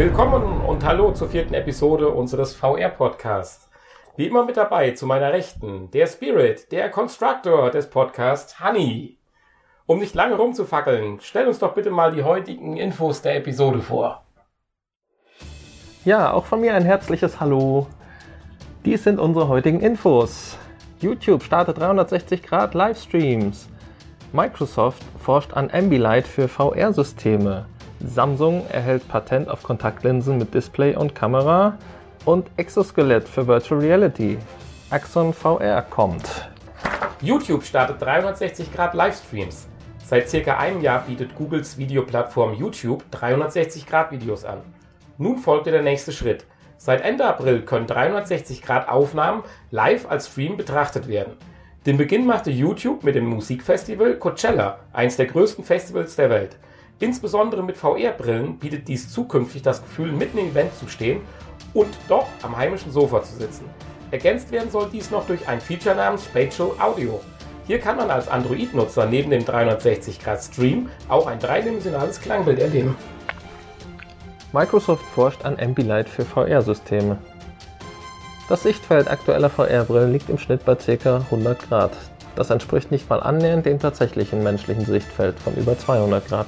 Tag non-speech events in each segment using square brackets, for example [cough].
Willkommen und hallo zur vierten Episode unseres VR-Podcasts. Wie immer mit dabei zu meiner Rechten der Spirit, der Constructor des Podcasts Honey. Um nicht lange rumzufackeln, stell uns doch bitte mal die heutigen Infos der Episode vor. Ja, auch von mir ein herzliches Hallo. Dies sind unsere heutigen Infos. YouTube startet 360 Grad Livestreams. Microsoft forscht an Ambilight für VR-Systeme. Samsung erhält Patent auf Kontaktlinsen mit Display und Kamera. Und Exoskelett für Virtual Reality. Axon VR kommt. YouTube startet 360 Grad Livestreams. Seit circa einem Jahr bietet Googles Videoplattform YouTube 360 Grad Videos an. Nun folgte der nächste Schritt. Seit Ende April können 360 Grad Aufnahmen live als Stream betrachtet werden. Den Beginn machte YouTube mit dem Musikfestival Coachella, eins der größten Festivals der Welt. Insbesondere mit VR-Brillen bietet dies zukünftig das Gefühl, mitten im Event zu stehen und doch am heimischen Sofa zu sitzen. Ergänzt werden soll dies noch durch ein Feature namens Spatial Audio. Hier kann man als Android-Nutzer neben dem 360-Grad-Stream auch ein dreidimensionales Klangbild erleben. Microsoft forscht an Ambilight für VR-Systeme. Das Sichtfeld aktueller VR-Brillen liegt im Schnitt bei ca. 100 Grad. Das entspricht nicht mal annähernd dem tatsächlichen menschlichen Sichtfeld von über 200 Grad.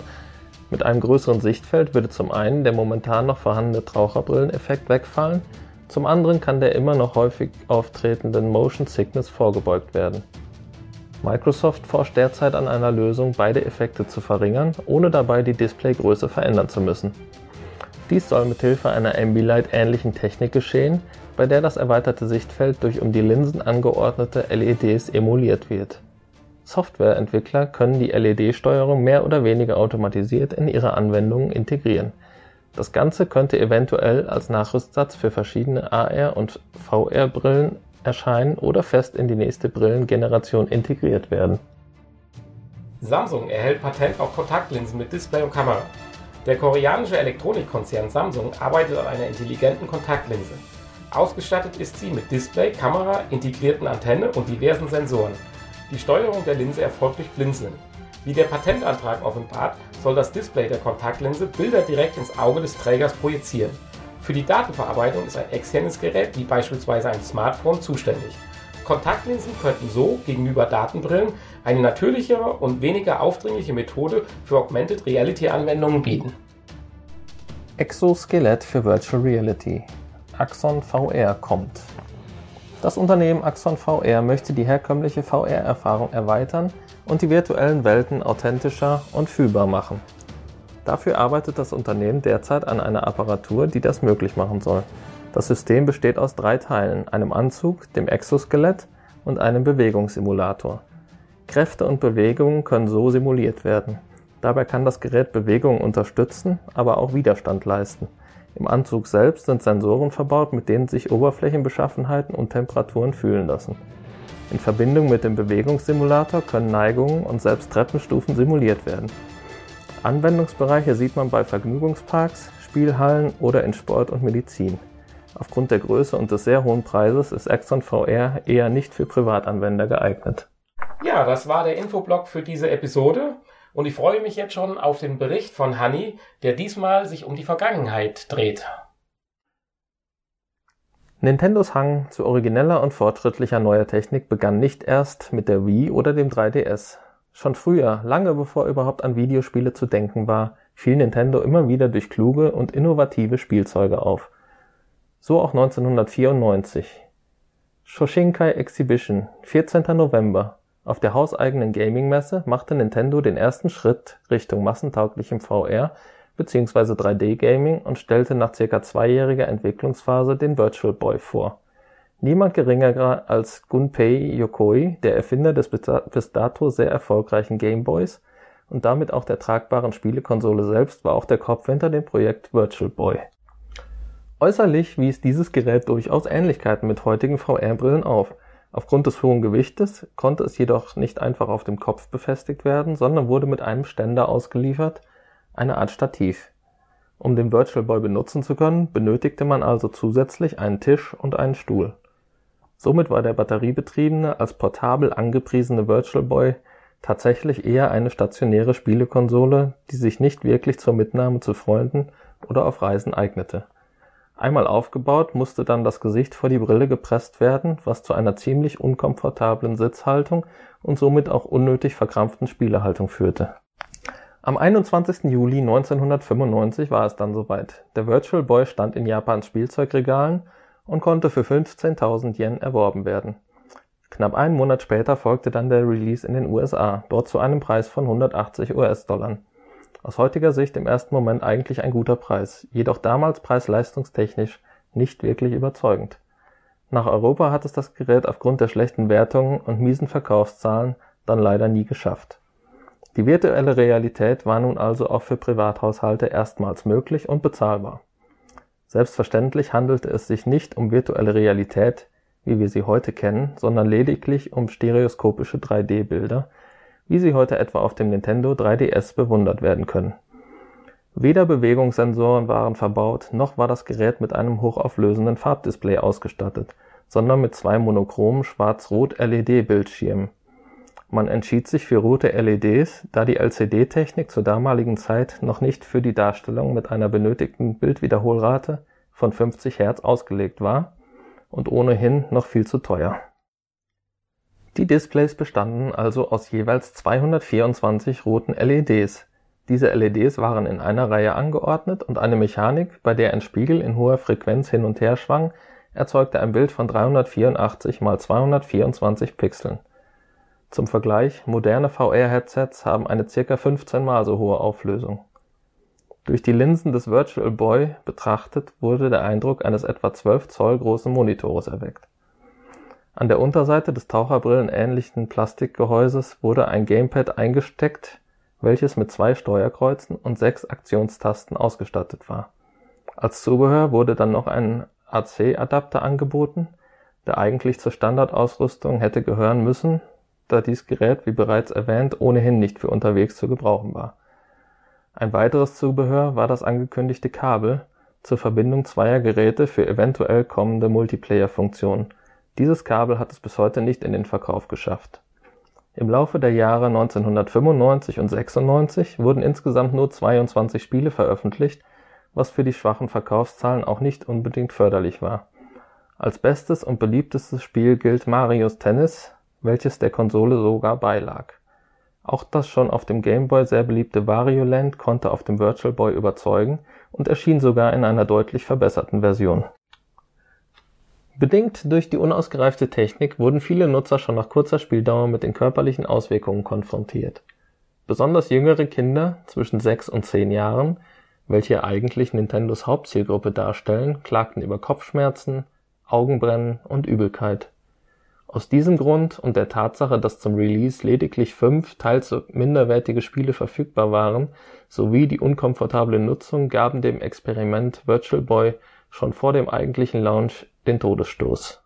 Mit einem größeren Sichtfeld würde zum einen der momentan noch vorhandene Taucherbrilleneffekt wegfallen, zum anderen kann der immer noch häufig auftretenden Motion Sickness vorgebeugt werden. Microsoft forscht derzeit an einer Lösung, beide Effekte zu verringern, ohne dabei die Displaygröße verändern zu müssen. Dies soll mithilfe einer Ambilight ähnlichen Technik geschehen, bei der das erweiterte Sichtfeld durch um die Linsen angeordnete LEDs emuliert wird. Softwareentwickler können die LED-Steuerung mehr oder weniger automatisiert in ihre Anwendungen integrieren. Das Ganze könnte eventuell als Nachrüstsatz für verschiedene AR- und VR-Brillen erscheinen oder fest in die nächste Brillengeneration integriert werden. Samsung erhält Patent auf Kontaktlinsen mit Display und Kamera. Der koreanische Elektronikkonzern Samsung arbeitet an einer intelligenten Kontaktlinse. Ausgestattet ist sie mit Display, Kamera, integrierten Antenne und diversen Sensoren. Die Steuerung der Linse erfolgt durch Blinzeln. Wie der Patentantrag offenbart, soll das Display der Kontaktlinse Bilder direkt ins Auge des Trägers projizieren. Für die Datenverarbeitung ist ein externes Gerät wie beispielsweise ein Smartphone zuständig. Kontaktlinsen könnten so gegenüber Datenbrillen eine natürlichere und weniger aufdringliche Methode für Augmented Reality Anwendungen bieten. Exoskelett für Virtual Reality. Axon VR kommt. Das Unternehmen Axon VR möchte die herkömmliche VR-Erfahrung erweitern und die virtuellen Welten authentischer und fühlbar machen. Dafür arbeitet das Unternehmen derzeit an einer Apparatur, die das möglich machen soll. Das System besteht aus drei Teilen, einem Anzug, dem Exoskelett und einem Bewegungssimulator. Kräfte und Bewegungen können so simuliert werden. Dabei kann das Gerät Bewegungen unterstützen, aber auch Widerstand leisten. Im Anzug selbst sind Sensoren verbaut, mit denen sich Oberflächenbeschaffenheiten und Temperaturen fühlen lassen. In Verbindung mit dem Bewegungssimulator können Neigungen und selbst Treppenstufen simuliert werden. Anwendungsbereiche sieht man bei Vergnügungsparks, Spielhallen oder in Sport und Medizin. Aufgrund der Größe und des sehr hohen Preises ist Axon VR eher nicht für Privatanwender geeignet. Ja, das war der Infoblock für diese Episode und ich freue mich jetzt schon auf den Bericht von Hanni, der diesmal sich um die Vergangenheit dreht. Nintendos Hang zu origineller und fortschrittlicher neuer Technik begann nicht erst mit der Wii oder dem 3DS. Schon früher, lange bevor überhaupt an Videospiele zu denken war, fiel Nintendo immer wieder durch kluge und innovative Spielzeuge auf. So auch 1994. Shoshinkai Exhibition, 14. November. Auf der hauseigenen Gaming-Messe machte Nintendo den ersten Schritt Richtung massentauglichem VR bzw. 3D-Gaming und stellte nach circa zweijähriger Entwicklungsphase den Virtual Boy vor Niemand geringerer als Gunpei Yokoi, der Erfinder des bis dato sehr erfolgreichen Gameboys und damit auch der tragbaren Spielekonsole selbst, war auch der Kopf hinter dem Projekt Virtual Boy. Äußerlich wies dieses Gerät durchaus Ähnlichkeiten mit heutigen VR-Brillen auf. Aufgrund des hohen Gewichtes konnte es jedoch nicht einfach auf dem Kopf befestigt werden, sondern wurde mit einem Ständer ausgeliefert, eine Art Stativ. Um den Virtual Boy benutzen zu können, benötigte man also zusätzlich einen Tisch und einen Stuhl Somit war der batteriebetriebene, als portabel angepriesene Virtual Boy tatsächlich eher eine stationäre Spielekonsole, die sich nicht wirklich zur Mitnahme zu Freunden oder auf Reisen eignete. Einmal aufgebaut, musste dann das Gesicht vor die Brille gepresst werden, was zu einer ziemlich unkomfortablen Sitzhaltung und somit auch unnötig verkrampften Spielehaltung führte. Am 21. Juli 1995 war es dann soweit. Der Virtual Boy stand in Japans Spielzeugregalen und konnte für 15.000 Yen erworben werden. Knapp einen Monat später folgte dann der Release in den USA, dort zu einem Preis von 180 US-Dollar. Aus heutiger Sicht im ersten Moment eigentlich ein guter Preis, jedoch damals preis-leistungstechnisch nicht wirklich überzeugend. Nach Europa hat es das Gerät aufgrund der schlechten Wertungen und miesen Verkaufszahlen dann leider nie geschafft. Die virtuelle Realität war nun also auch für Privathaushalte erstmals möglich und bezahlbar. Selbstverständlich handelte es sich nicht um virtuelle Realität, wie wir sie heute kennen, sondern lediglich um stereoskopische 3D-Bilder, wie sie heute etwa auf dem Nintendo 3DS bewundert werden können. Weder Bewegungssensoren waren verbaut, noch war das Gerät mit einem hochauflösenden Farbdisplay ausgestattet, sondern mit zwei monochromen Schwarz-Rot-LED-Bildschirmen man entschied sich für rote LEDs, da die LCD-Technik zur damaligen Zeit noch nicht für die Darstellung mit einer benötigten Bildwiederholrate von 50 Hertz ausgelegt war und ohnehin noch viel zu teuer. Die Displays bestanden also aus jeweils 224 roten LEDs. Diese LEDs waren in einer Reihe angeordnet und eine Mechanik, bei der ein Spiegel in hoher Frequenz hin und her schwang, erzeugte ein Bild von 384 x 224 Pixeln zum Vergleich, moderne VR-Headsets haben eine circa 15 mal so hohe Auflösung. Durch die Linsen des Virtual Boy betrachtet wurde der Eindruck eines etwa 12 Zoll großen Monitores erweckt. An der Unterseite des taucherbrillenähnlichen Plastikgehäuses wurde ein Gamepad eingesteckt, welches mit zwei Steuerkreuzen und sechs Aktionstasten ausgestattet war. Als Zubehör wurde dann noch ein AC-Adapter angeboten, der eigentlich zur Standardausrüstung hätte gehören müssen da dies Gerät, wie bereits erwähnt, ohnehin nicht für unterwegs zu gebrauchen war. Ein weiteres Zubehör war das angekündigte Kabel zur Verbindung zweier Geräte für eventuell kommende Multiplayer-Funktionen. Dieses Kabel hat es bis heute nicht in den Verkauf geschafft. Im Laufe der Jahre 1995 und 96 wurden insgesamt nur 22 Spiele veröffentlicht, was für die schwachen Verkaufszahlen auch nicht unbedingt förderlich war. Als bestes und beliebtestes Spiel gilt Marios Tennis, welches der Konsole sogar beilag. Auch das schon auf dem Game Boy sehr beliebte Wario Land konnte auf dem Virtual Boy überzeugen und erschien sogar in einer deutlich verbesserten Version. Bedingt durch die unausgereifte Technik wurden viele Nutzer schon nach kurzer Spieldauer mit den körperlichen Auswirkungen konfrontiert. Besonders jüngere Kinder zwischen sechs und zehn Jahren, welche eigentlich Nintendos Hauptzielgruppe darstellen, klagten über Kopfschmerzen, Augenbrennen und Übelkeit aus diesem Grund und der Tatsache, dass zum Release lediglich fünf, teils minderwertige Spiele verfügbar waren, sowie die unkomfortable Nutzung gaben dem Experiment Virtual Boy schon vor dem eigentlichen Launch den Todesstoß.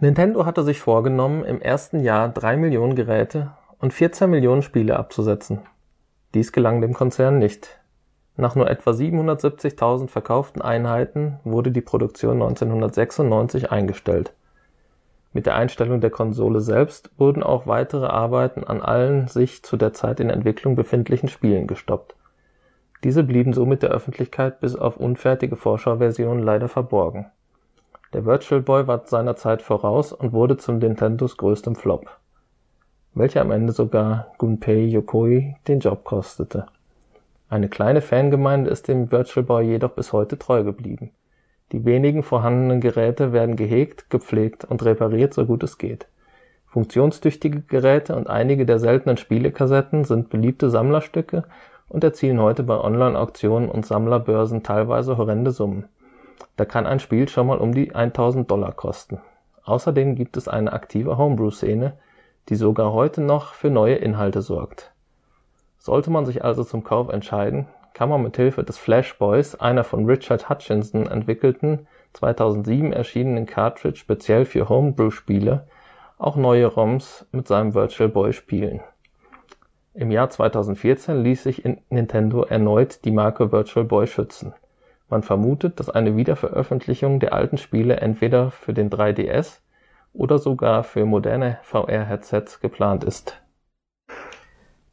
Nintendo hatte sich vorgenommen, im ersten Jahr drei Millionen Geräte und 14 Millionen Spiele abzusetzen. Dies gelang dem Konzern nicht. Nach nur etwa 770.000 verkauften Einheiten wurde die Produktion 1996 eingestellt mit der Einstellung der Konsole selbst wurden auch weitere Arbeiten an allen sich zu der Zeit in Entwicklung befindlichen Spielen gestoppt. Diese blieben somit der Öffentlichkeit bis auf unfertige Vorschauversionen leider verborgen. Der Virtual Boy war seiner Zeit voraus und wurde zu Nintendos größtem Flop, welcher am Ende sogar Gunpei Yokoi den Job kostete. Eine kleine Fangemeinde ist dem Virtual Boy jedoch bis heute treu geblieben die wenigen vorhandenen Geräte werden gehegt, gepflegt und repariert, so gut es geht. Funktionstüchtige Geräte und einige der seltenen Spielekassetten sind beliebte Sammlerstücke und erzielen heute bei Online-Auktionen und Sammlerbörsen teilweise horrende Summen. Da kann ein Spiel schon mal um die 1000 Dollar kosten. Außerdem gibt es eine aktive Homebrew-Szene, die sogar heute noch für neue Inhalte sorgt. Sollte man sich also zum Kauf entscheiden, kann man mit Hilfe des Flash Boys, einer von Richard Hutchinson entwickelten, 2007 erschienenen Cartridge speziell für Homebrew-Spiele, auch neue ROMs mit seinem Virtual Boy spielen. Im Jahr 2014 ließ sich Nintendo erneut die Marke Virtual Boy schützen. Man vermutet, dass eine Wiederveröffentlichung der alten Spiele entweder für den 3DS oder sogar für moderne VR-Headsets geplant ist.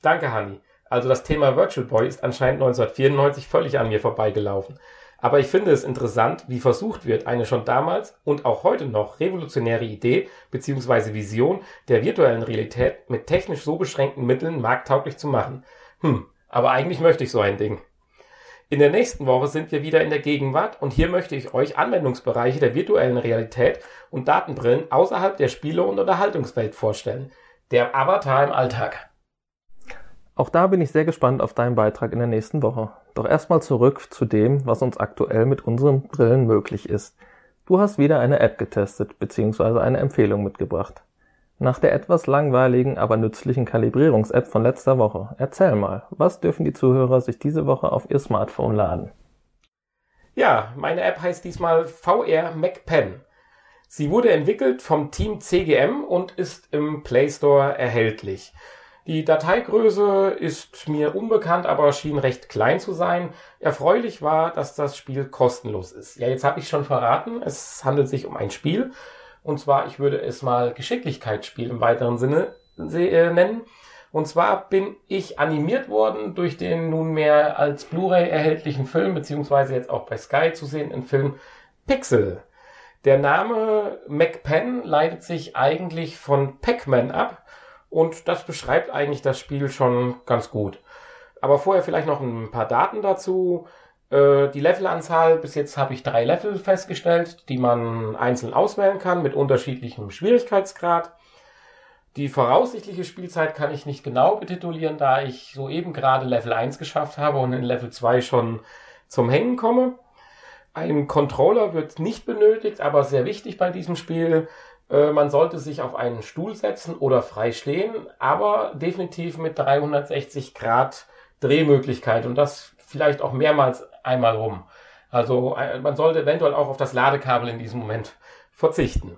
Danke, Hanni. Also das Thema Virtual Boy ist anscheinend 1994 völlig an mir vorbeigelaufen. Aber ich finde es interessant, wie versucht wird, eine schon damals und auch heute noch revolutionäre Idee bzw. Vision der virtuellen Realität mit technisch so beschränkten Mitteln markttauglich zu machen. Hm, aber eigentlich möchte ich so ein Ding. In der nächsten Woche sind wir wieder in der Gegenwart und hier möchte ich euch Anwendungsbereiche der virtuellen Realität und Datenbrillen außerhalb der Spiele- und Unterhaltungswelt vorstellen. Der Avatar im Alltag. Auch da bin ich sehr gespannt auf deinen Beitrag in der nächsten Woche. Doch erstmal zurück zu dem, was uns aktuell mit unseren Brillen möglich ist. Du hast wieder eine App getestet bzw. eine Empfehlung mitgebracht. Nach der etwas langweiligen, aber nützlichen Kalibrierungs-App von letzter Woche. Erzähl mal, was dürfen die Zuhörer sich diese Woche auf ihr Smartphone laden? Ja, meine App heißt diesmal VR MacPen. Sie wurde entwickelt vom Team CGM und ist im Play Store erhältlich. Die Dateigröße ist mir unbekannt, aber schien recht klein zu sein. Erfreulich war, dass das Spiel kostenlos ist. Ja, jetzt habe ich schon verraten, es handelt sich um ein Spiel. Und zwar, ich würde es mal Geschicklichkeitsspiel im weiteren Sinne äh, nennen. Und zwar bin ich animiert worden durch den nunmehr als Blu-ray erhältlichen Film, beziehungsweise jetzt auch bei Sky zu sehen, im Film Pixel. Der Name MacPen leitet sich eigentlich von Pac-Man ab und das beschreibt eigentlich das Spiel schon ganz gut. Aber vorher vielleicht noch ein paar Daten dazu. Äh, die Levelanzahl, bis jetzt habe ich drei Level festgestellt, die man einzeln auswählen kann mit unterschiedlichem Schwierigkeitsgrad. Die voraussichtliche Spielzeit kann ich nicht genau betitulieren, da ich soeben gerade Level 1 geschafft habe und in Level 2 schon zum Hängen komme. Ein Controller wird nicht benötigt, aber sehr wichtig bei diesem Spiel. Äh, man sollte sich auf einen Stuhl setzen oder frei stehen, aber definitiv mit 360 Grad Drehmöglichkeit und das vielleicht auch mehrmals einmal rum. Also äh, man sollte eventuell auch auf das Ladekabel in diesem Moment verzichten.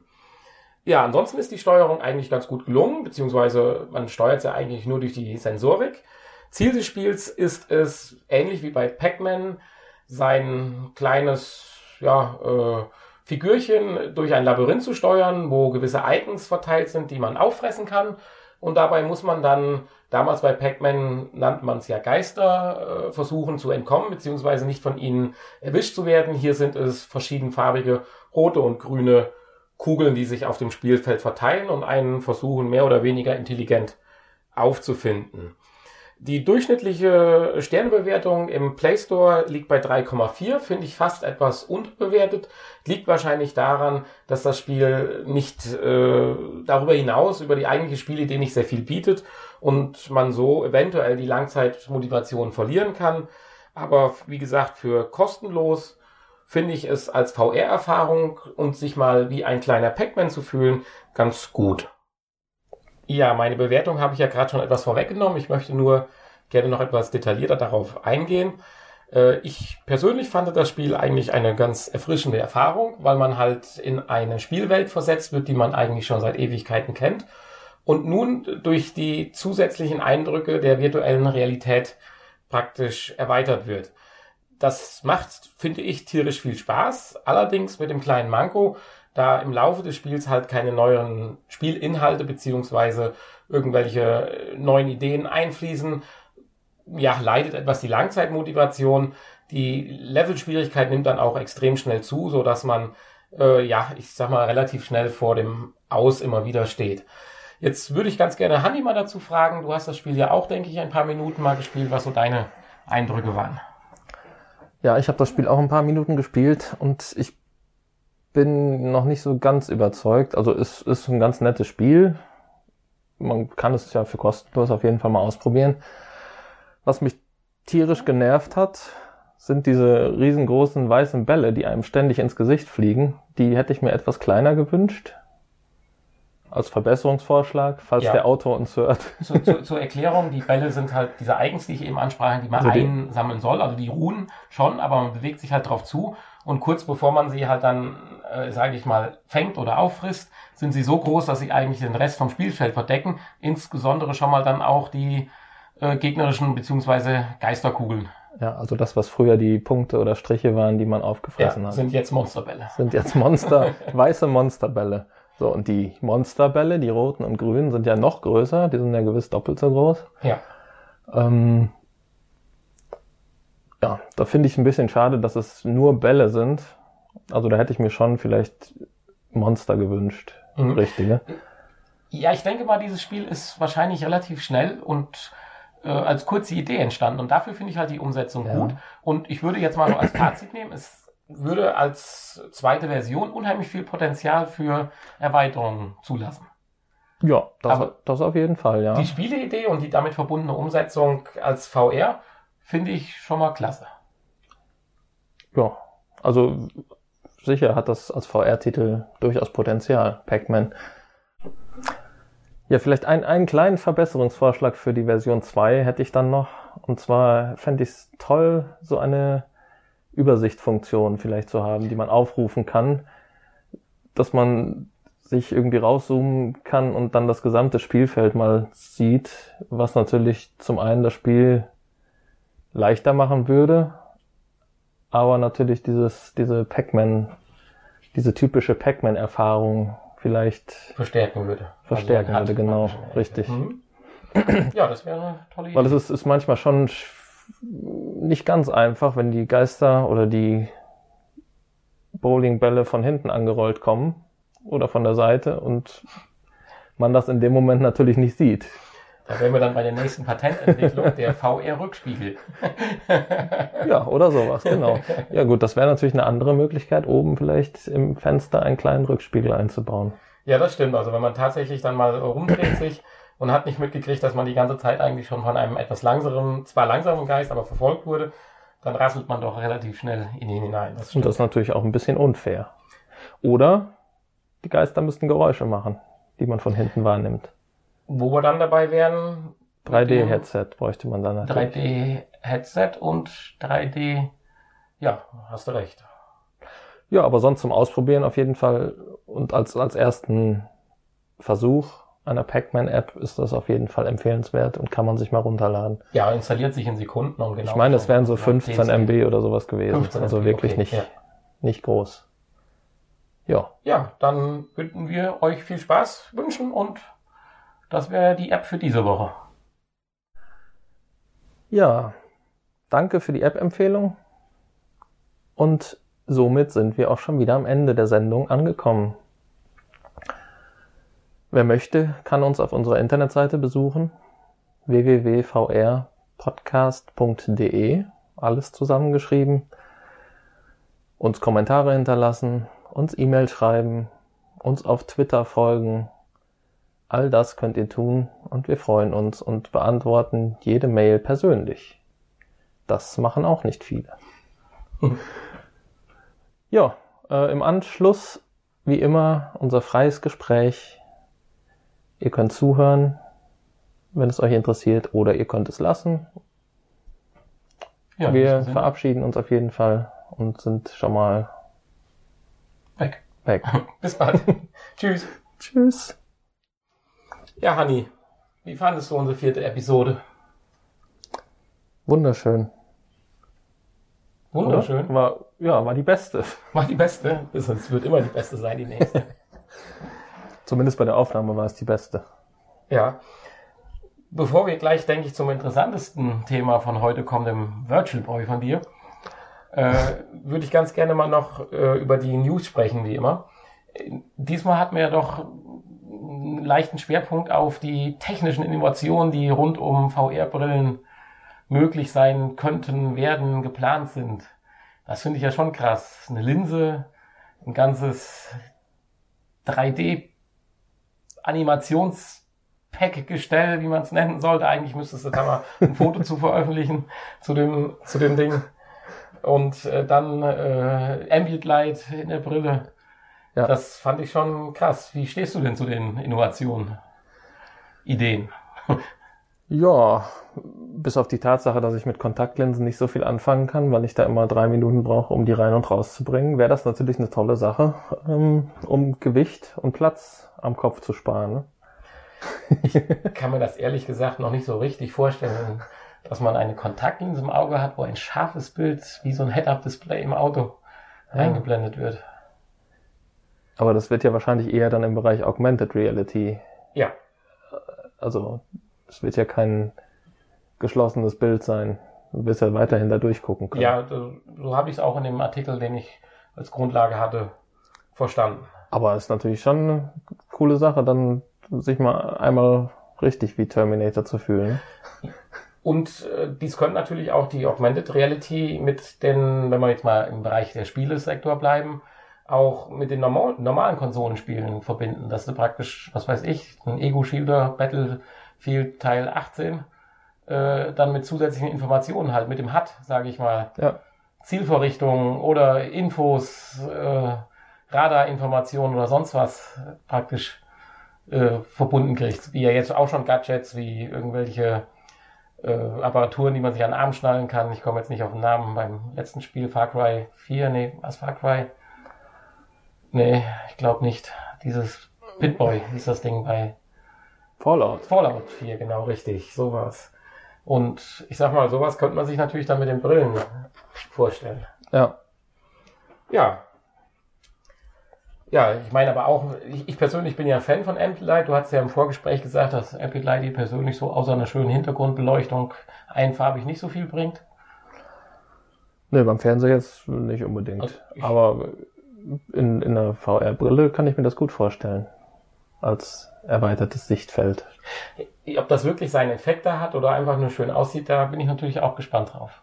Ja, ansonsten ist die Steuerung eigentlich ganz gut gelungen, beziehungsweise man steuert sie eigentlich nur durch die Sensorik. Ziel des Spiels ist es, ähnlich wie bei Pac-Man, sein kleines, ja, äh, Figürchen durch ein Labyrinth zu steuern, wo gewisse Icons verteilt sind, die man auffressen kann. Und dabei muss man dann, damals bei Pac-Man nannte man es ja Geister, äh, versuchen zu entkommen, beziehungsweise nicht von ihnen erwischt zu werden. Hier sind es verschiedenfarbige rote und grüne Kugeln, die sich auf dem Spielfeld verteilen und einen versuchen, mehr oder weniger intelligent aufzufinden. Die durchschnittliche Sternebewertung im Play Store liegt bei 3,4, finde ich fast etwas unterbewertet. Liegt wahrscheinlich daran, dass das Spiel nicht äh, darüber hinaus über die eigentliche Spielidee nicht sehr viel bietet und man so eventuell die Langzeitmotivation verlieren kann. Aber wie gesagt, für kostenlos finde ich es als VR-Erfahrung und sich mal wie ein kleiner Pac-Man zu fühlen ganz gut. Ja, meine Bewertung habe ich ja gerade schon etwas vorweggenommen. Ich möchte nur gerne noch etwas detaillierter darauf eingehen. Äh, ich persönlich fand das Spiel eigentlich eine ganz erfrischende Erfahrung, weil man halt in eine Spielwelt versetzt wird, die man eigentlich schon seit Ewigkeiten kennt und nun durch die zusätzlichen Eindrücke der virtuellen Realität praktisch erweitert wird. Das macht, finde ich, tierisch viel Spaß. Allerdings mit dem kleinen Manko, da im Laufe des Spiels halt keine neuen Spielinhalte beziehungsweise irgendwelche neuen Ideen einfließen, ja, leidet etwas die Langzeitmotivation. Die Levelschwierigkeit nimmt dann auch extrem schnell zu, so dass man, äh, ja, ich sag mal, relativ schnell vor dem Aus immer wieder steht. Jetzt würde ich ganz gerne Hanni mal dazu fragen. Du hast das Spiel ja auch, denke ich, ein paar Minuten mal gespielt, was so deine Eindrücke waren. Ja, ich habe das Spiel auch ein paar Minuten gespielt und ich bin noch nicht so ganz überzeugt. Also es ist ein ganz nettes Spiel. Man kann es ja für kostenlos auf jeden Fall mal ausprobieren. Was mich tierisch genervt hat, sind diese riesengroßen weißen Bälle, die einem ständig ins Gesicht fliegen. Die hätte ich mir etwas kleiner gewünscht. Als Verbesserungsvorschlag, falls ja. der Autor uns hört. Zu, zu, zur Erklärung, die Bälle sind halt diese Eigens, die ich eben ansprach, die man also einsammeln soll. Also die ruhen schon, aber man bewegt sich halt drauf zu. Und kurz bevor man sie halt dann äh, sage ich mal, fängt oder auffrisst, sind sie so groß, dass sie eigentlich den Rest vom Spielfeld verdecken. Insbesondere schon mal dann auch die äh, gegnerischen beziehungsweise Geisterkugeln. Ja, also das, was früher die Punkte oder Striche waren, die man aufgefressen ja, hat. Sind jetzt Monsterbälle. Sind jetzt Monster, [laughs] weiße Monsterbälle. So, und die Monsterbälle, die roten und grünen, sind ja noch größer, die sind ja gewiss doppelt so groß. Ja. Ähm, ja, da finde ich ein bisschen schade, dass es nur Bälle sind. Also da hätte ich mir schon vielleicht Monster gewünscht. Mhm. Richtige. Ja, ich denke mal, dieses Spiel ist wahrscheinlich relativ schnell und äh, als kurze Idee entstanden. Und dafür finde ich halt die Umsetzung Ja. gut. Und ich würde jetzt mal so als Fazit nehmen, es würde als zweite Version unheimlich viel Potenzial für Erweiterungen zulassen. Ja, das, Aber- das auf jeden Fall, ja. Die Spieleidee und die damit verbundene Umsetzung als VR finde ich schon mal klasse. Ja, also sicher hat das als VR-Titel durchaus Potenzial, Pac-Man. Ja, vielleicht ein, einen kleinen Verbesserungsvorschlag für die Version 2 hätte ich dann noch. Und zwar fände ich es toll, so eine Übersichtfunktion vielleicht zu haben, die man aufrufen kann, dass man sich irgendwie rauszoomen kann und dann das gesamte Spielfeld mal sieht, was natürlich zum einen das Spiel leichter machen würde, aber natürlich dieses, diese Pac-Man, diese typische Pac-Man-Erfahrung vielleicht Verstärken würde. Verstärken Also würde, genau, richtig. Mhm. Ja, das wäre eine tolle Idee. Weil es ist, ist manchmal schon sch- nicht ganz einfach, wenn die Geister oder die Bowlingbälle von hinten angerollt kommen oder von der Seite und man das in dem Moment natürlich nicht sieht. Da wären wir dann bei der nächsten Patententwicklung, der VR-Rückspiegel. [laughs] Ja, oder sowas, genau. Ja gut, das wäre natürlich eine andere Möglichkeit, oben vielleicht im Fenster einen kleinen Rückspiegel einzubauen. Ja, das stimmt. Also wenn man tatsächlich dann mal rumdreht sich und hat nicht mitgekriegt, dass man die ganze Zeit eigentlich schon von einem etwas langsameren, zwar langsamen Geist, aber verfolgt wurde, dann rasselt man doch relativ schnell in ihn hinein. Das Und das ist natürlich auch ein bisschen unfair. Oder die Geister müssten Geräusche machen, die man von hinten wahrnimmt. Wo wir dann dabei wären, 3D-Headset bräuchte man dann natürlich. 3D-Headset und 3D, ja, hast du recht. Ja, aber sonst zum Ausprobieren auf jeden Fall und als, als ersten Versuch einer Pac-Man-App ist das auf jeden Fall empfehlenswert und kann man sich mal runterladen. Ja, installiert sich in Sekunden und genau. ich meine, es wären so Ja, 15 10 MB oder sowas gewesen. 15 also MB, wirklich okay, nicht, ja. nicht groß. Ja, Ja, dann würden wir euch viel Spaß wünschen und das wäre die App für diese Woche. ja, danke für die App-Empfehlung und somit sind wir auch schon wieder am Ende der Sendung angekommen. Wer möchte, kann uns auf unserer Internetseite besuchen www.vrpodcast.de, alles zusammengeschrieben, uns Kommentare hinterlassen, uns E-Mail schreiben, uns auf Twitter folgen. All das könnt ihr tun und wir freuen uns und beantworten jede Mail persönlich. Das machen auch nicht viele. [laughs] Ja, äh, im Anschluss, wie immer, unser freies Gespräch. Ihr könnt zuhören, wenn es euch interessiert, oder ihr könnt es lassen. Ja, Wir verabschieden uns auf jeden Fall und sind schon mal weg. weg. [laughs] Bis bald. [laughs] Tschüss. Tschüss. Ja, Hanni, wie fandest du unsere vierte Episode? Wunderschön. oder? Wunderschön. War, ja, war die beste. War die beste. Es wird immer die beste sein, die nächste. [laughs] Zumindest bei der Aufnahme war es die beste. ja. Bevor wir gleich, denke ich, zum interessantesten Thema von heute kommen, dem Virtual Boy von dir, äh, würde ich ganz gerne mal noch äh, über die News sprechen, wie immer. Diesmal hatten wir ja doch einen leichten Schwerpunkt auf die technischen Innovationen, die rund um VR-Brillen möglich sein könnten, werden, geplant sind. Das finde ich ja schon krass. Eine Linse, ein ganzes 3D-Animationspack-Gestell, wie man es nennen sollte. Eigentlich müsstest du da mal ein Foto zu veröffentlichen zu dem, zu dem Ding. Und äh, dann äh, Ambient Light in der Brille. Ja. Das fand ich schon krass. Wie stehst du denn zu den Innovationen? Ideen? Ja, bis auf die Tatsache, dass ich mit Kontaktlinsen nicht so viel anfangen kann, weil ich da immer drei Minuten brauche, um die rein und raus zu bringen, wäre das natürlich eine tolle Sache, ähm, um Gewicht und Platz am Kopf zu sparen. Ne? kann mir das ehrlich gesagt noch nicht so richtig vorstellen, dass man eine Kontaktlinse im Auge hat, wo ein scharfes Bild wie so ein Head-Up-Display im Auto eingeblendet wird. Aber das wird ja wahrscheinlich eher dann im Bereich Augmented Reality. Ja. Also es wird ja kein geschlossenes Bild sein. Du wirst ja weiterhin da durchgucken können. Ja, so, habe ich es auch in dem Artikel, den ich als Grundlage hatte, verstanden. Aber es ist natürlich schon eine coole Sache, dann sich mal einmal richtig wie Terminator zu fühlen. Und äh, dies könnte natürlich auch die Augmented Reality mit den, wenn wir jetzt mal im Bereich der Spielesektor bleiben, auch mit den normal, normalen Konsolenspielen verbinden, dass du praktisch, was weiß ich, ein Ego-Shooter Battlefield Teil 18 äh, dann mit zusätzlichen Informationen halt, mit dem HUD, sage ich mal, Ja. Zielvorrichtungen oder Infos, äh, Radarinformationen oder sonst was praktisch äh, verbunden kriegt. Wie ja jetzt auch schon Gadgets wie irgendwelche äh, Apparaturen, die man sich an den Arm schnallen kann. Ich komme jetzt nicht auf den Namen beim letzten Spiel, Far Cry 4, nee, was Far Cry? Nee, ich glaube nicht. Dieses Pitboy hieß das Ding bei Fallout. Fallout 4, genau richtig, sowas. Und ich sag mal, sowas könnte man sich natürlich dann mit den Brillen vorstellen. Ja. Ja. Ja, ich meine aber auch, ich, ich persönlich bin ja Fan von Amplight. Du hast ja im Vorgespräch gesagt, dass Amplight dir persönlich so außer einer schönen Hintergrundbeleuchtung einfarbig nicht so viel bringt. Nee, beim Fernseher jetzt nicht unbedingt. Also Aber in, in einer VR-Brille kann ich mir das gut vorstellen. Als erweitertes Sichtfeld. Ob das wirklich seinen Effekt da hat oder einfach nur schön aussieht, da bin ich natürlich auch gespannt drauf.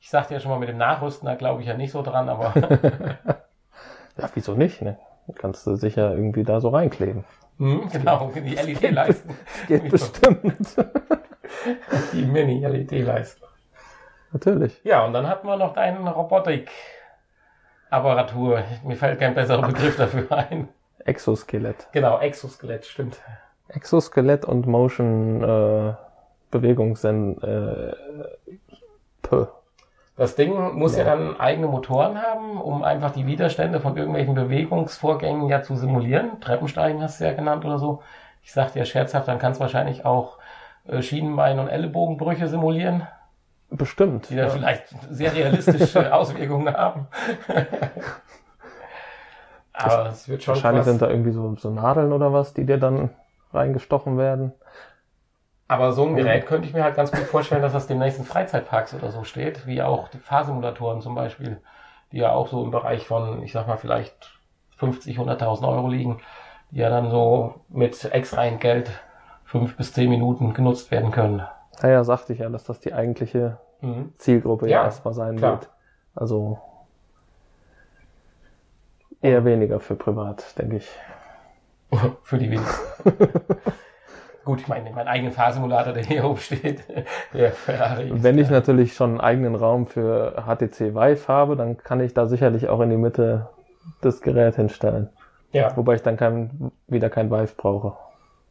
Ich sagte ja schon mal mit dem Nachrüsten, da glaube ich ja nicht so dran, aber [laughs] Ja, wieso nicht? Ne? Kannst du sicher irgendwie da so reinkleben. hm, genau, die LED-Leisten, Geht bestimmt. [laughs] die Mini-LED-Leisten. Natürlich. Ja, und dann hatten wir noch deine Robotik-Apparatur. Mir fällt kein besserer [laughs] Begriff dafür ein. Exoskelett. Genau, Exoskelett, stimmt. Exoskelett und Motion äh, Bewegungssend äh. Das Ding muss ja. Ja. dann eigene Motoren haben, um einfach die Widerstände von irgendwelchen Bewegungsvorgängen ja zu simulieren. Treppensteigen hast du ja genannt oder so. Ich sagte ja scherzhaft, dann kannst du wahrscheinlich auch äh, Schienenbein- und Ellenbogenbrüche simulieren, Bestimmt. die dann vielleicht sehr realistische [laughs] Auswirkungen haben. [laughs] Aber es wird schon Wahrscheinlich krass. sind da irgendwie so, so Nadeln oder was, die dir dann reingestochen werden. Aber so ein Gerät könnte ich mir halt ganz gut vorstellen, dass das demnächst in Freizeitparks oder so steht, wie auch die Fahrsimulatoren zum Beispiel, die ja auch so im Bereich von, ich sag mal, vielleicht 50, 100.000 Euro liegen, die ja dann so mit extra Geld fünf bis zehn Minuten genutzt werden können. Naja, sagte ich ja, dass das die eigentliche Mhm. Zielgruppe ja, Ja, erstmal sein klar. wird. Also eher weniger für privat, denke ich. [laughs] Für die wenigsten. [laughs] Gut, ich meine, mein eigenen Fahrsimulator, der hier oben steht, [laughs] der Ferrari. Wenn ich natürlich schon einen eigenen Raum für HTC Vive habe, dann kann ich da sicherlich auch in die Mitte das Gerät hinstellen. Ja, Wobei ich dann kein, wieder kein Vive brauche.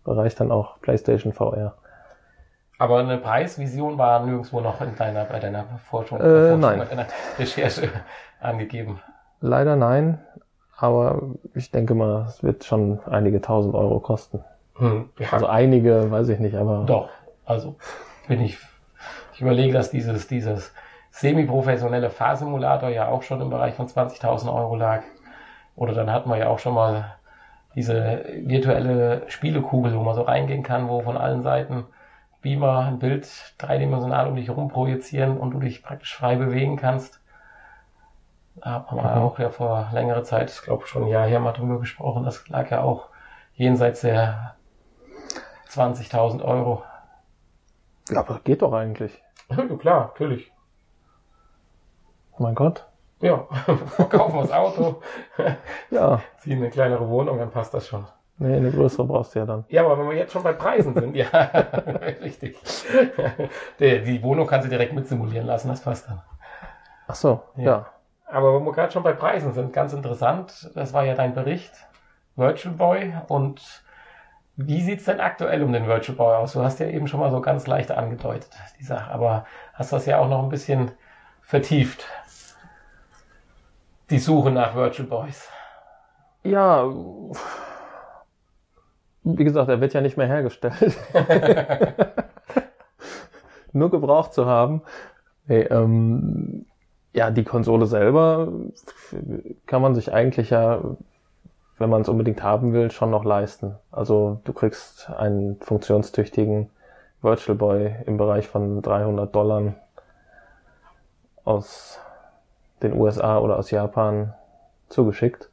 Da reicht dann auch PlayStation VR. aber eine Preisvision war nirgendwo noch in deiner, bei deiner Forschung, Äh, Forschung nein. Recherche angegeben. Leider nein, aber ich denke mal, es wird schon einige tausend Euro kosten. Hm, ja, Also einige, weiß ich nicht, aber doch. Also bin ich. Ich überlege, dass dieses, dieses semi-professionelle Fahrsimulator ja auch schon im Bereich von 20.000 Euro lag. Oder dann hatten wir ja auch schon mal diese virtuelle Spielekugel, wo man so reingehen kann, wo von allen Seiten Beamer ein Bild dreidimensional um dich herum projizieren und du dich praktisch frei bewegen kannst. Haben wir Mhm. auch ja vor längerer Zeit, ich glaube schon ein Jahr her mal drüber gesprochen, das lag ja auch jenseits der 20.000 Euro. ja, aber geht doch eigentlich. Ja, [laughs] klar, natürlich. Mein Gott. Ja, [laughs] verkaufen wir das Auto, [laughs] Ja, ziehen eine kleinere Wohnung, dann passt das schon. nee, eine größere brauchst du ja dann. Ja, aber wenn wir jetzt schon bei Preisen sind, ja, richtig. Die, die Wohnung kannst du direkt mit simulieren lassen, das passt dann. Ach so, Ja. ja. Aber wenn wir gerade schon bei Preisen sind, ganz interessant, das war ja dein Bericht, Virtual Boy. Und wie sieht's denn aktuell um den Virtual Boy aus? Du hast ja eben schon mal so ganz leicht angedeutet, die Sache, aber hast das ja auch noch ein bisschen vertieft. Die Suche nach Virtual Boys. Ja, wie gesagt, er wird ja nicht mehr hergestellt. [laughs] [laughs] Nur gebraucht zu haben. Nee, ähm, ja, die Konsole selber kann man sich eigentlich ja, wenn man es unbedingt haben will, schon noch leisten. Also du kriegst einen funktionstüchtigen Virtual Boy im Bereich von 300 Dollar aus den USA oder aus Japan zugeschickt.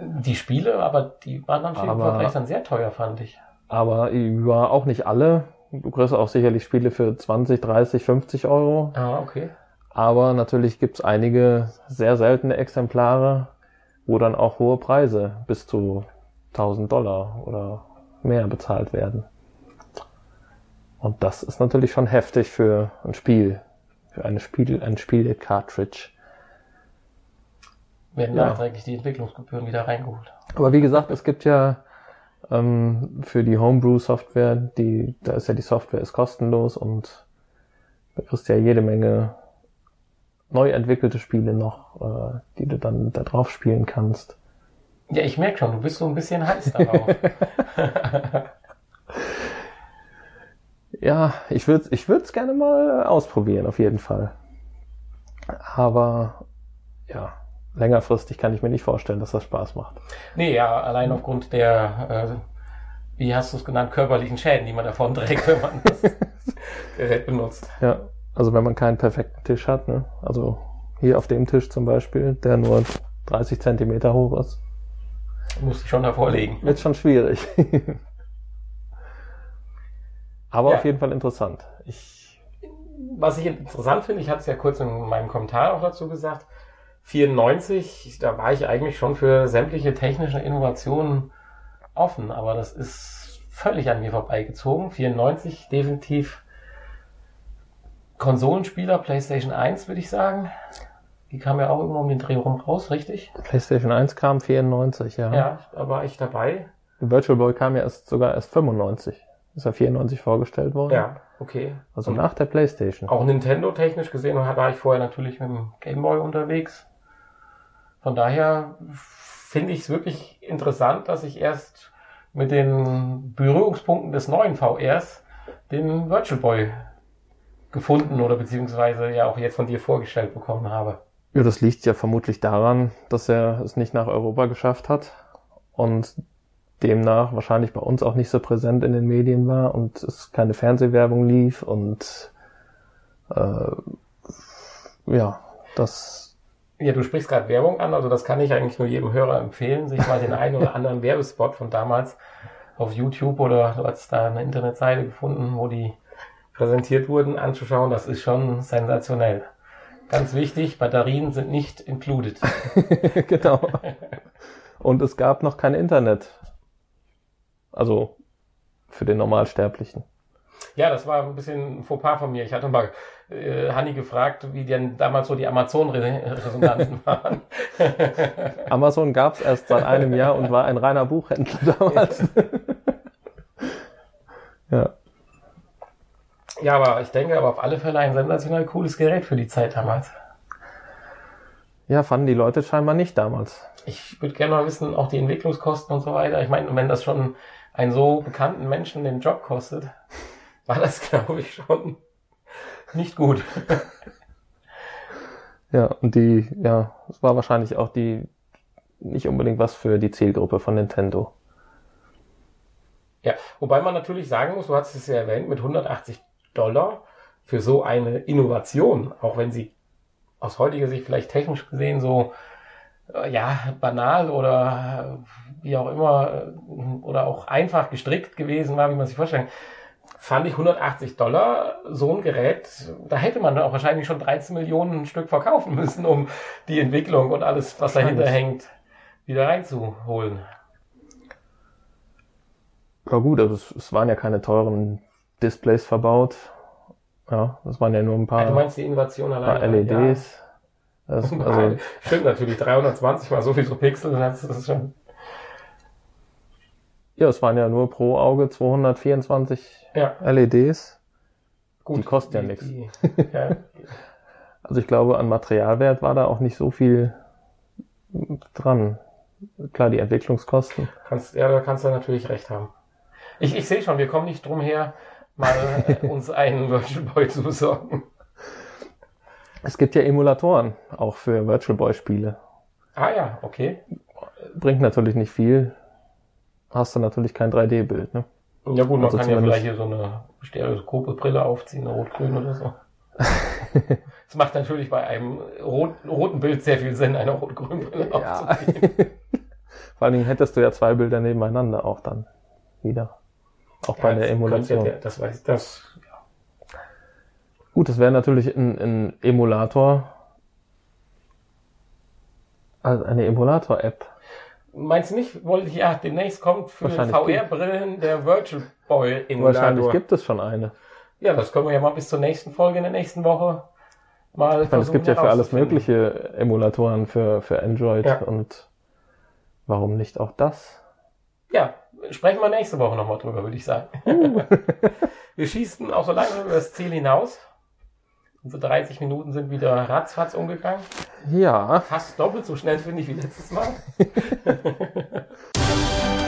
Die Spiele, aber die waren natürlich im Aber- Vergleich dann sehr teuer, fand ich. Aber ja, auch nicht alle. Du kriegst auch sicherlich Spiele für 20, 30, 50 Euro. Ah, okay. Aber natürlich gibt's einige sehr seltene Exemplare, wo dann auch hohe Preise bis zu 1000 Dollar oder mehr bezahlt werden. Und das ist natürlich schon heftig für ein Spiel, für eine Spiel, ein Spiel-Cartridge. Werden Ja. nachträglich die Entwicklungsgebühren wieder reingeholt. Aber wie gesagt, es gibt ja ähm, für die Homebrew-Software, die, da ist ja die Software ist kostenlos und da kriegst du ja jede Menge neu entwickelte Spiele noch, äh, die du dann da drauf spielen kannst. Ja, ich merke schon, du bist so ein bisschen heiß darauf. [laughs] Ja, ich würde ich würd's gerne mal ausprobieren, auf jeden Fall. Aber ja, längerfristig kann ich mir nicht vorstellen, dass das Spaß macht. nee, ja, allein aufgrund der, äh, wie hast du es genannt, körperlichen Schäden, die man davon trägt, wenn man das [laughs] Gerät benutzt. Ja, also wenn man keinen perfekten Tisch hat, ne? Also hier auf dem Tisch zum Beispiel, der nur 30 Zentimeter hoch ist, Muss ich schon hervorlegen. wird schon schwierig. [laughs] Aber Ja. auf jeden Fall interessant. Ich, Was ich interessant finde, ich hatte es ja kurz in meinem Kommentar auch dazu gesagt, 94, da war ich eigentlich schon für sämtliche technische Innovationen offen, aber das ist völlig an mir vorbeigezogen. 94 definitiv Konsolenspieler, PlayStation 1 würde ich sagen. Die kam ja auch irgendwo um den Dreh rum raus, richtig? PlayStation 1 kam 94, ja. Ja, da war ich dabei. Virtual Boy kam ja erst sogar erst 95. Ist ja 94 vorgestellt worden. Ja, okay. Also Und nach der PlayStation. Auch Nintendo technisch gesehen war ich vorher natürlich mit dem Game Boy unterwegs. Von daher finde ich es wirklich interessant, dass ich erst mit den Berührungspunkten des neuen VRs den Virtual Boy gefunden oder beziehungsweise ja auch jetzt von dir vorgestellt bekommen habe. Ja, das liegt ja vermutlich daran, dass er es nicht nach Europa geschafft hat und demnach wahrscheinlich bei uns auch nicht so präsent in den Medien war und es keine Fernsehwerbung lief und äh, ja, das Ja, du sprichst gerade Werbung an, also das kann ich eigentlich nur jedem Hörer empfehlen, sich mal den einen oder anderen Werbespot von damals auf YouTube oder du hast da eine Internetseite gefunden, wo die präsentiert wurden, anzuschauen. Das ist schon sensationell. Ganz wichtig, Batterien sind nicht included. [laughs] genau. Und es gab noch kein Internet. Also für den Normalsterblichen. Ja, das war ein bisschen ein Fauxpas von mir. Ich hatte mal äh, Hanni gefragt, wie denn damals so die Amazon-Resonanzen [laughs] waren. Amazon gab es erst seit einem Jahr und war ein reiner Buchhändler [laughs] damals. ja. Ja, aber ich denke aber auf alle Fälle ein sensationell cooles Gerät für die Zeit damals. Ja, fanden die Leute scheinbar nicht damals. Ich würde gerne mal wissen, auch die Entwicklungskosten und so weiter. Ich meine, wenn das schon einen so bekannten Menschen den Job kostet, [laughs] war das, glaube ich, schon nicht gut. [laughs] Ja, und die, ja, es war wahrscheinlich auch die, nicht unbedingt was für die Zielgruppe von Nintendo. Ja, wobei man natürlich sagen muss, du hast es ja erwähnt, mit 180 Dollar für so eine Innovation, auch wenn sie aus heutiger Sicht vielleicht technisch gesehen so äh, ja banal oder äh, wie auch immer äh, oder auch einfach gestrickt gewesen war, wie man sich vorstellt, fand ich 180 Dollar so ein Gerät, da hätte man auch wahrscheinlich schon 13 Millionen Stück verkaufen müssen, um die Entwicklung und alles, was dahinter hängt, wieder reinzuholen. Ja gut, also es, es waren ja keine teuren Displays verbaut. Ja, das waren ja nur ein paar, Ah, du meinst die Innovation paar alleine? Ja. LEDs. Das, [laughs] also, Stimmt natürlich, 320 mal so viel Pixel, das ist schon. ja, es waren ja nur pro Auge 224 Ja, LEDs. gut. Die kosten ja nichts. [laughs] Ja, Also ich glaube, an Materialwert war da auch nicht so viel dran. Klar, die Entwicklungskosten. kannst, ja, da kannst du natürlich recht haben. Ich, ich sehe schon, wir kommen nicht drum her, mal äh, uns einen Virtual Boy zu besorgen. Es gibt ja Emulatoren, auch für Virtual Boy Spiele. Ah ja, okay. Bringt natürlich nicht viel. Hast du natürlich kein 3D-Bild, ne? Ja gut, man Also kann ja vielleicht hier so eine Stereoskope-Brille aufziehen, eine rot-grün oder so. [laughs] Es macht natürlich bei einem rot, roten Bild sehr viel Sinn, eine rot-grüne Brille Ja. aufzuziehen. [laughs] Vor allen Dingen hättest du ja zwei Bilder nebeneinander auch dann wieder. Auch bei Ja, der das Emulation. der- Das weiß das. Gut, es wäre natürlich ein, ein Emulator, also eine Emulator-App. Meinst du nicht, wollte ich, ja, demnächst kommt für Wahrscheinlich VR-Brillen der Virtual Boy Wahrscheinlich Emulator. gibt es schon eine. Ja, das können wir ja mal bis zur nächsten Folge in der nächsten Woche mal Ich meine, es gibt ja für alles mögliche Emulatoren für, für Android Ja. und warum nicht auch das? Ja, sprechen wir nächste Woche nochmal drüber, würde ich sagen. wir schießen auch so lange über das Ziel hinaus. Unsere 30 Minuten sind wieder ratzfatz umgegangen. Ja, Fast doppelt so schnell, finde ich, wie letztes Mal. [laughs]